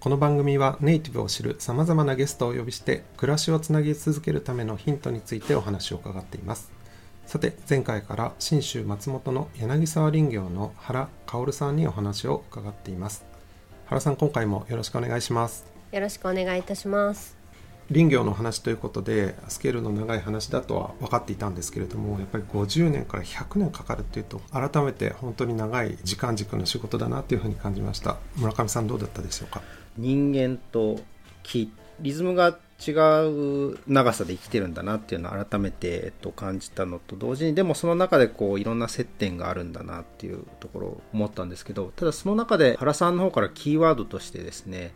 この番組はネイティブを知るさまざまなゲストをお呼びして暮らしをつなぎ続けるためのヒントについてお話を伺っています。さて前回から信州松本の柳沢林業の原薫さんにお話を伺っています。原さん今回もよろしくお願いします。よろしくお願いいたします。林業の話ということでスケールの長い話だとは分かっていたんですけれどもやっぱり50年から100年かかるっていうと改めて本当に長い時間軸の仕事だなというふうに感じました。村上さんどうだったでしょうか？人間と木リズムが違う長さで生きてるんだなっていうのを改めて、えっと、感じたのと同時にでもその中でこういろんな接点があるんだなっていうところを思ったんですけどただその中で原さんの方からキーワードとしてですね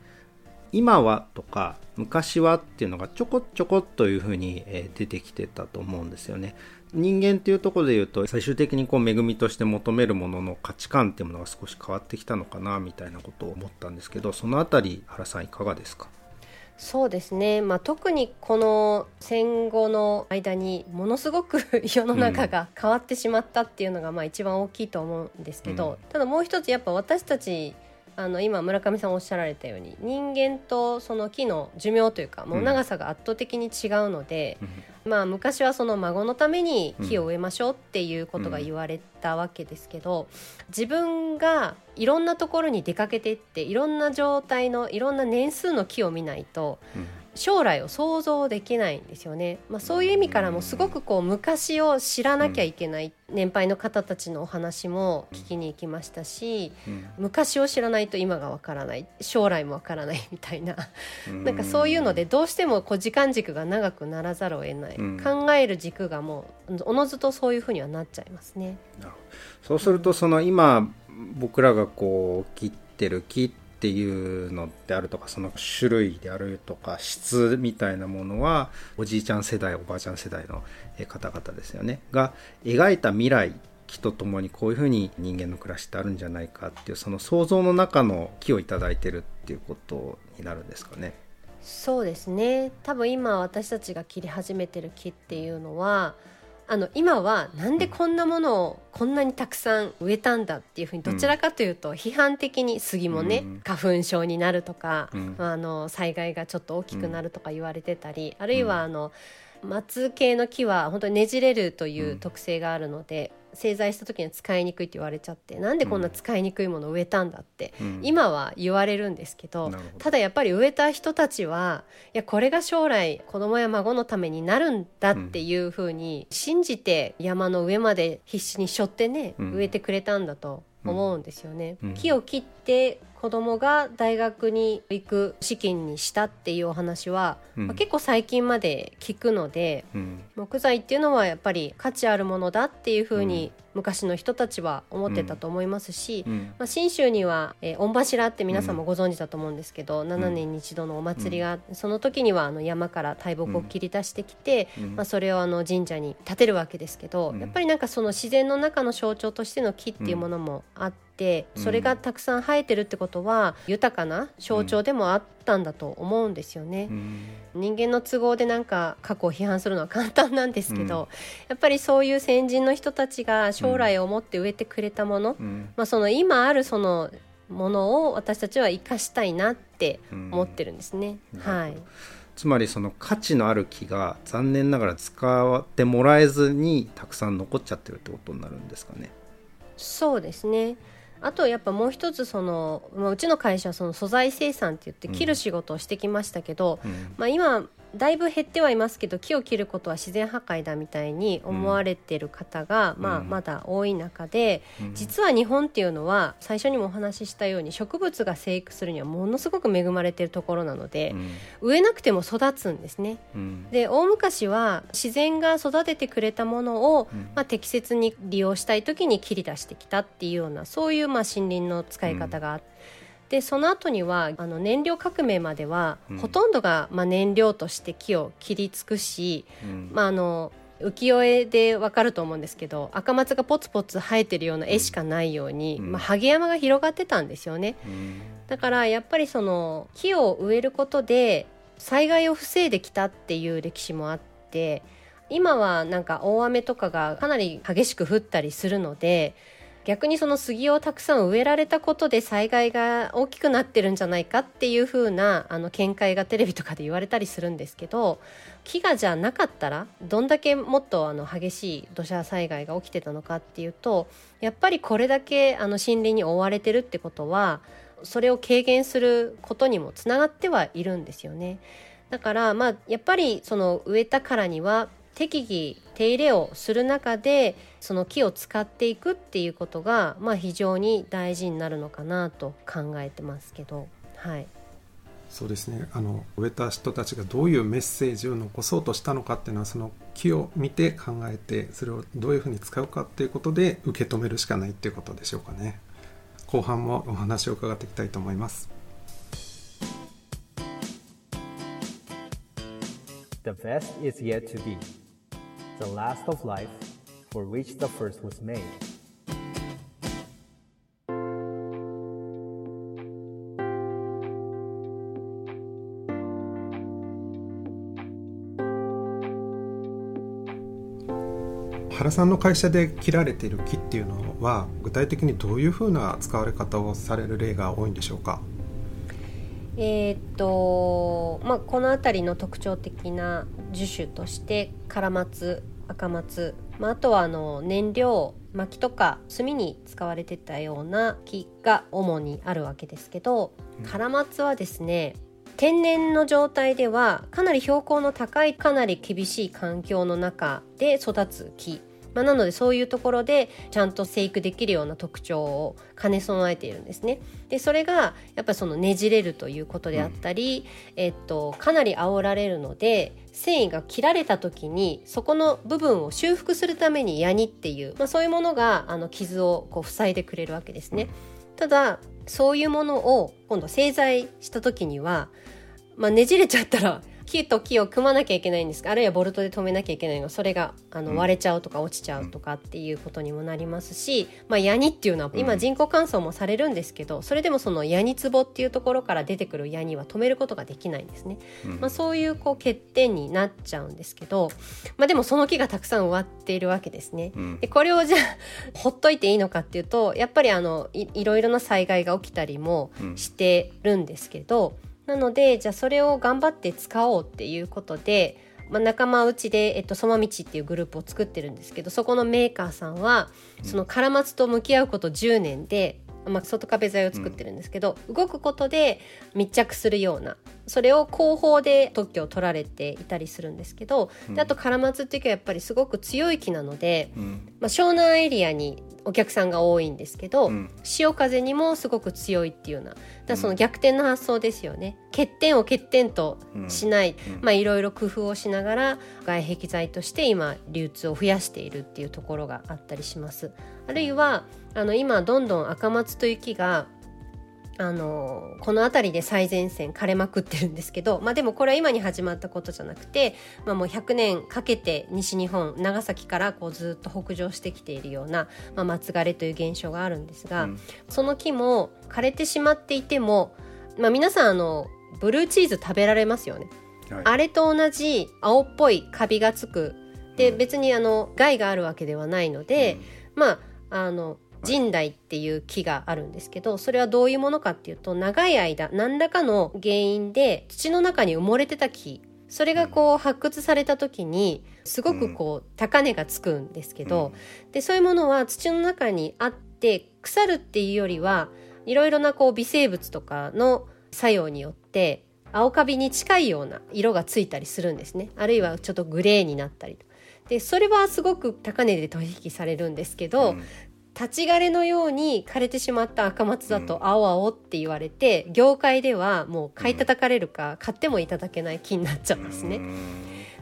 今はとか昔はっていうのがちょこちょこっというふうにえー出てきてたと思うんですよね。人間っていうところで言うと最終的にこう恵みとして求めるものの価値観っていうものが少し変わってきたのかなみたいなことを思ったんですけどそのあたり原さんいかがですか？そうですね、まあ、特にこの戦後の間にものすごく 世の中が変わってしまったっていうのがまあ一番大きいと思うんですけど、うん。ただもう一つやっぱ私たちあの今村上さんおっしゃられたように人間とその木の寿命というかもう長さが圧倒的に違うので、まあ、昔はその孫のために木を植えましょうっていうことが言われたわけですけど、自分がいろんなところに出かけていっていろんな状態のいろんな年数の木を見ないと将来を想像できないんですよね、まあ、そういう意味からもすごくこう昔を知らなきゃいけない年配の方たちのお話も聞きに行きましたし昔を知らないと今がわからない将来もわからないみたいな。なんかそういうのでどうしてもこう時間軸が長くならざるを得ない、うん。考える軸がもうおのずとそういうふうにはなっちゃいますね。そうするとその今僕らがこう切ってる木ってていうのであるとかその種類であるとか質みたいなものはおじいちゃん世代おばあちゃん世代のえ方々ですよねが描いた未来木とともにこういうふうに人間の暮らしってあるんじゃないかっていうその想像の中の木をいいてるっていうことになるんですかね。そうですね多分今私たちが切り始めてる木っていうのはあの今はなんでこんなものをこんなにたくさん植えたんだっていうふうにどちらかというと批判的に杉もね、うん。花粉症になるとか、うん。あの災害がちょっと大きくなるとか言われてたり、あるいはあの松系の木は本当にねじれるという特性があるので、製材した時には使いにくいって言われちゃってなんでこんな使いにくいものを植えたんだって、うん。今は言われるんですけどなるほど。ただやっぱり植えた人たちはいやこれが将来子供や孫のためになるんだっていうふうに信じて山の上まで必死に背負ってね、うん。植えてくれたんだと思うんですよね。うん。木を切って子供が大学に行く資金にしたっていうお話は、うん。まあ結構最近まで聞くのでうん。木材っていうのはやっぱり価値あるものだっていうふうに昔の人たちは思ってたと思いますし、うん。まあ、信州には、えー御柱って皆さんもご存知だと思うんですけど、7年に一度のお祭りが、その時にはあの山から大木を切り出してきて、うん。まあ、それをあの神社に建てるわけですけど、うん。やっぱりなんかその自然の中の象徴としての木っていうものもあって、うんそれがたくさん生えてるってことは豊かな象徴でもあったんだと思うんですよね。うん。人間の都合でなんか過去を批判するのは簡単なんですけど、やっぱりそういう先人の人たちが将来を思って植えてくれたもの、うん。まあ、その今あるそのものを私たちは生かしたいなって思ってるんですね。うんはい、つまりその価値のある木が残念ながら使ってもらえずにたくさん残っちゃってるってことになるんですかね。そうですねあとやっぱもう一つその、まあ、うちの会社はその素材生産って言って切る仕事をしてきましたけど、うん。まあ、今だいぶ減ってはいますけど木を切ることは自然破壊だみたいに思われてる方が、まあ、うん。まだ多い中で、うん。実は日本っていうのは最初にもお話ししたように植物が生育するにはものすごく恵まれてるところなので、植えなくても育つんですね。うん。で大昔は自然が育ててくれたものを、うん。まあ、適切に利用したい時に切り出してきたっていうようなそういうまあ森林の使い方があっでその後にはあの燃料革命までは、うん。ほとんどが、まあ、燃料として木を切り尽くし、うん。まあ、あの浮世絵でわかると思うんですけど赤松がポツポツ生えてるような絵しかないように、うん。まあ、萩山が広がってたんですよね。うん。だからやっぱりその木を植えることで災害を防いできたっていう歴史もあって今はなんか大雨とかがかなり激しく降ったりするので逆にその杉をたくさん植えられたことで災害が大きくなってるんじゃないかっていう風なあの見解がテレビとかで言われたりするんですけど木がじゃなかったらどんだけもっとあの激しい土砂災害が起きてたのかっていうとやっぱりこれだけあの森林に覆われてるってことはそれを軽減することにもつながってはいるんですよね。だからまあやっぱりその植えたからには適宜手入れをする中でその木を使っていくっていうことがまあ非常に大事になるのかなと考えてますけど。はい。そうですね。あの植えた人たちがどういうメッセージを残そうとしたのかっていうのはその木を見て考えてそれをどういうふうに使うかっていうことで受け止めるしかないっていうことでしょうかね。後半もお話を伺っていきたいと思います。The best is yet to be. The last of life, for which the first was made. 原さんの会社で切られている木っていうのは具体的にどういうふうな使われ方をされる例が多いんでしょうか？えーっとまあこの辺りの特徴的な樹種としてカラマツ赤松、まあ、あとはあの燃料薪とか炭に使われてたような木が主にあるわけですけど、カラマツはですね天然の状態ではかなり標高の高いかなり厳しい環境の中で育つ木、まあ、なのでそういうところでちゃんと生育できるような特徴を兼ね備えているんですね。でそれがやっぱりそのねじれるということであったり、えっと、かなり煽られるので繊維が切られた時にそこの部分を修復するためにヤニっていう、まあ、そういうものがあの傷をこう塞いでくれるわけですね。ただそういうものを今度製材した時には、まあ、ねじれちゃったら木と木を組まなきゃいけないんですあるいはボルトで止めなきゃいけないの？がそれがあの割れちゃうとか落ちちゃうとかっていうことにもなりますし、まあ、ヤニっていうのは今人工乾燥もされるんですけどそれでもそのヤニ壺っていうところから出てくるヤニは止めることができないんですね。まあ、そういうこう欠点になっちゃうんですけど、まあ、でもその木がたくさん植わっているわけですね。うん。でこれをじゃあ ほっといていいのかっていうとやっぱりあのいいろいろな災害が起きたりもしてるんですけど、なのでじゃあそれを頑張って使おうっていうことで、まあ、仲間内で、えっと、ソマミチっていうグループを作ってるんですけどそこのメーカーさんはそのカラマツと向き合うこと10年で、まあ、外壁材を作ってるんですけど、動くことで密着するようなそれを後方で特許を取られていたりするんですけど、であとカラマツっていう木はやっぱりすごく強い木なので、うんまあ、湘南エリアにお客さんが多いんですけど、うん。潮風にもすごく強いっていうようなだその逆転の発想ですよね。欠点を欠点としない、うん。まあいろいろ工夫をしながら外壁材として今流通を増やしているっていうところがあったりします。あるいはあの今どんどん赤松という木があのこの辺りで最前線枯れまくってるんですけど、まあ、でもこれは今に始まったことじゃなくて、まあ、もう100年かけて西日本長崎からこうずっと北上してきているような、まあ、松枯れという現象があるんですが、うん。その木も枯れてしまっていても、まあ、皆さんあのブルーチーズ食べられますよね。はい。あれと同じ青っぽいカビがつく。で別にあの害があるわけではないので、まああの神代っていう木があるんですけどそれはどういうものかっていうと長い間何らかの原因で土の中に埋もれてた木それがこう発掘された時にすごくこう高値がつくんですけど、でそういうものは土の中にあって腐るっていうよりはいろいろなこう微生物とかの作用によって青カビに近いような色がついたりするんですね。あるいはちょっとグレーになったりと。でそれはすごく高値で取引されるんですけど、うん立ち枯れのように枯れてしまった赤松だと青々って言われて、業界ではもう買い叩かれるか買ってもいただけない木になっちゃうんですね。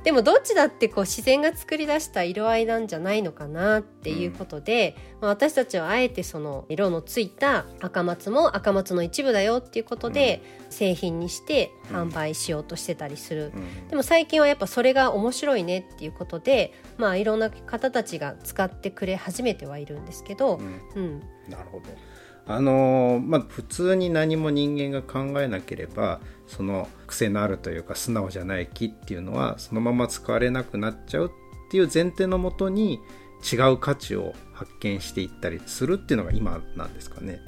でもどっちだってこう自然が作り出した色合いなんじゃないのかなっていうことで、まあ、私たちはあえてその色のついた赤松も赤松の一部だよっていうことで製品にして販売しようとしてたりする、うん。でも最近はやっぱそれが面白いねっていうことでまあいろんな方たちが使ってくれ始めてはいるんですけど、うん。なるほどあのーまあ普通に何も人間が考えなければその癖のあるというか素直じゃない木っていうのはそのまま使われなくなっちゃうっていう前提のもとに違う価値を発見していったりするっていうのが今なんですかね。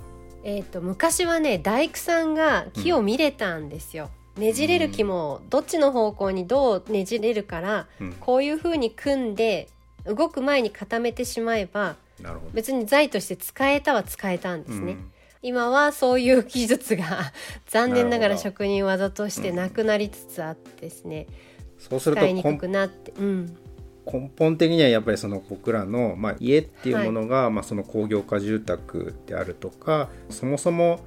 えー、と昔はね大工さんが木を見れたんですよ。ねじれる木もどっちの方向にどうねじれるから、うんこういう風に組んで動く前に固めてしまえば。別に材として使えたは使えたんですね。うん。今はそういう技術が 残念ながら職人技としてなくなりつつあってですね、そうすると使いにく根くなって、うん、根本的にはやっぱりその僕らの、まあ、家っていうものが、まあ、その工業化住宅であるとかそもそも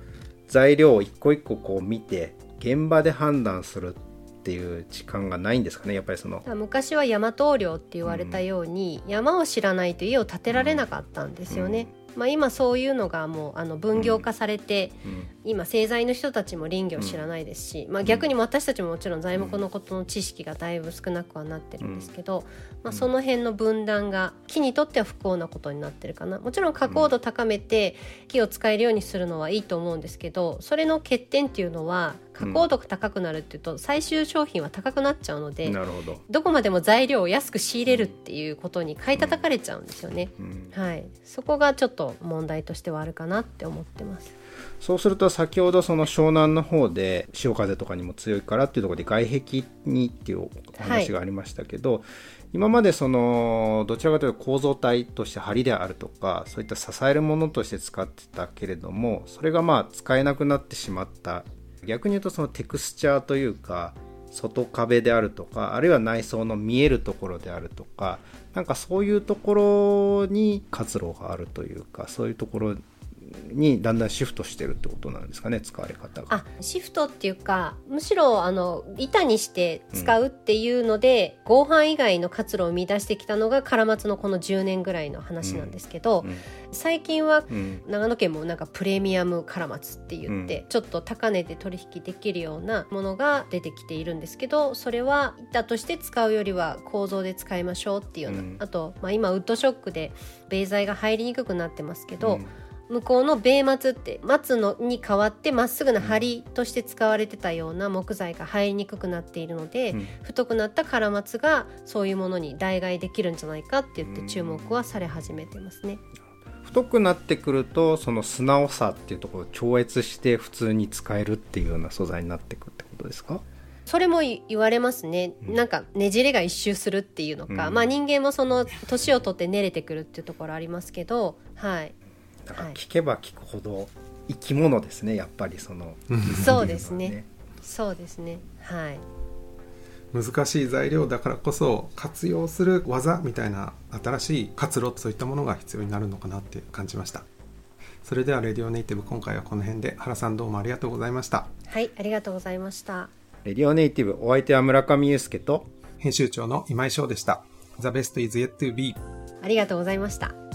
材料を一個一個こう見て現場で判断するっていう時間がないんですかねやっぱりその。昔は大和領って言われたように、山を知らないと家を建てられなかったんですよね。まあ、今そういうのがもうあの分業化されて、うん。今製材の人たちも林業を知らないですし、まあ、逆に私たちももちろん材木のことの知識がだいぶ少なくはなってるんですけど、まあ、その辺の分断が木にとっては不幸なことになってるかな。もちろん加工度高めて木を使えるようにするのはいいと思うんですけどそれの欠点っていうのは加工度が高くなるっていうと最終商品は高くなっちゃうので。なるほど、どこまでも材料を安く仕入れるっていうことに買い叩かれちゃうんですよね。うんはい、そこがちょっと問題としてはあるかなって思ってます。そうすると先ほどその湘南の方で潮風とかにも強いからっていうところで外壁にっていうお話がありましたけど、今までそのどちらかというと構造体として梁であるとかそういった支えるものとして使ってたけれどもそれがまあ使えなくなってしまった逆に言うとそのテクスチャーというか外壁であるとかあるいは内装の見えるところであるとかなんかそういうところに活路があるというかそういうところにだんだんシフトしてるってことなんですかね使われ方が。あシフトっていうかむしろあの板にして使うっていうので、合板以外の活路を見出してきたのが唐松のこの10年ぐらいの話なんですけど、うん最近はうん。長野県もなんかプレミアム唐松って言って、ちょっと高値で取引できるようなものが出てきているんですけどそれは板として使うよりは構造で使いましょうっていうような、うん。あと、まあ、今ウッドショックで米材が入りにくくなってますけど、うん向こうの米松って松のに代わってまっすぐな梁として使われてたような木材が入りにくくなっているので、うん。太くなった唐松がそういうものに代替できるんじゃないかって言って注目はされ始めてますね。太くなってくるとその素直さっていうところを超越して普通に使えるっていうような素材になってくってことですか？それも言言われますね、なんかねじれが一周するっていうのか、うん。まあ人間もその年を取って練れてくるっていうところありますけどはいだか聞けば聞くほど生き物ですねやっぱりその。そうですね。そうですね。はい。難しい材料だからこそ活用する技みたいな新しい活路そういったものが必要になるのかなって感じました。それではレディオネイティブ今回はこの辺で原さんどうもありがとうございました。はいありがとうございました。レディオネイティブお相手は村上祐介と編集長の今井翔でした。The best is yet to be ありがとうございました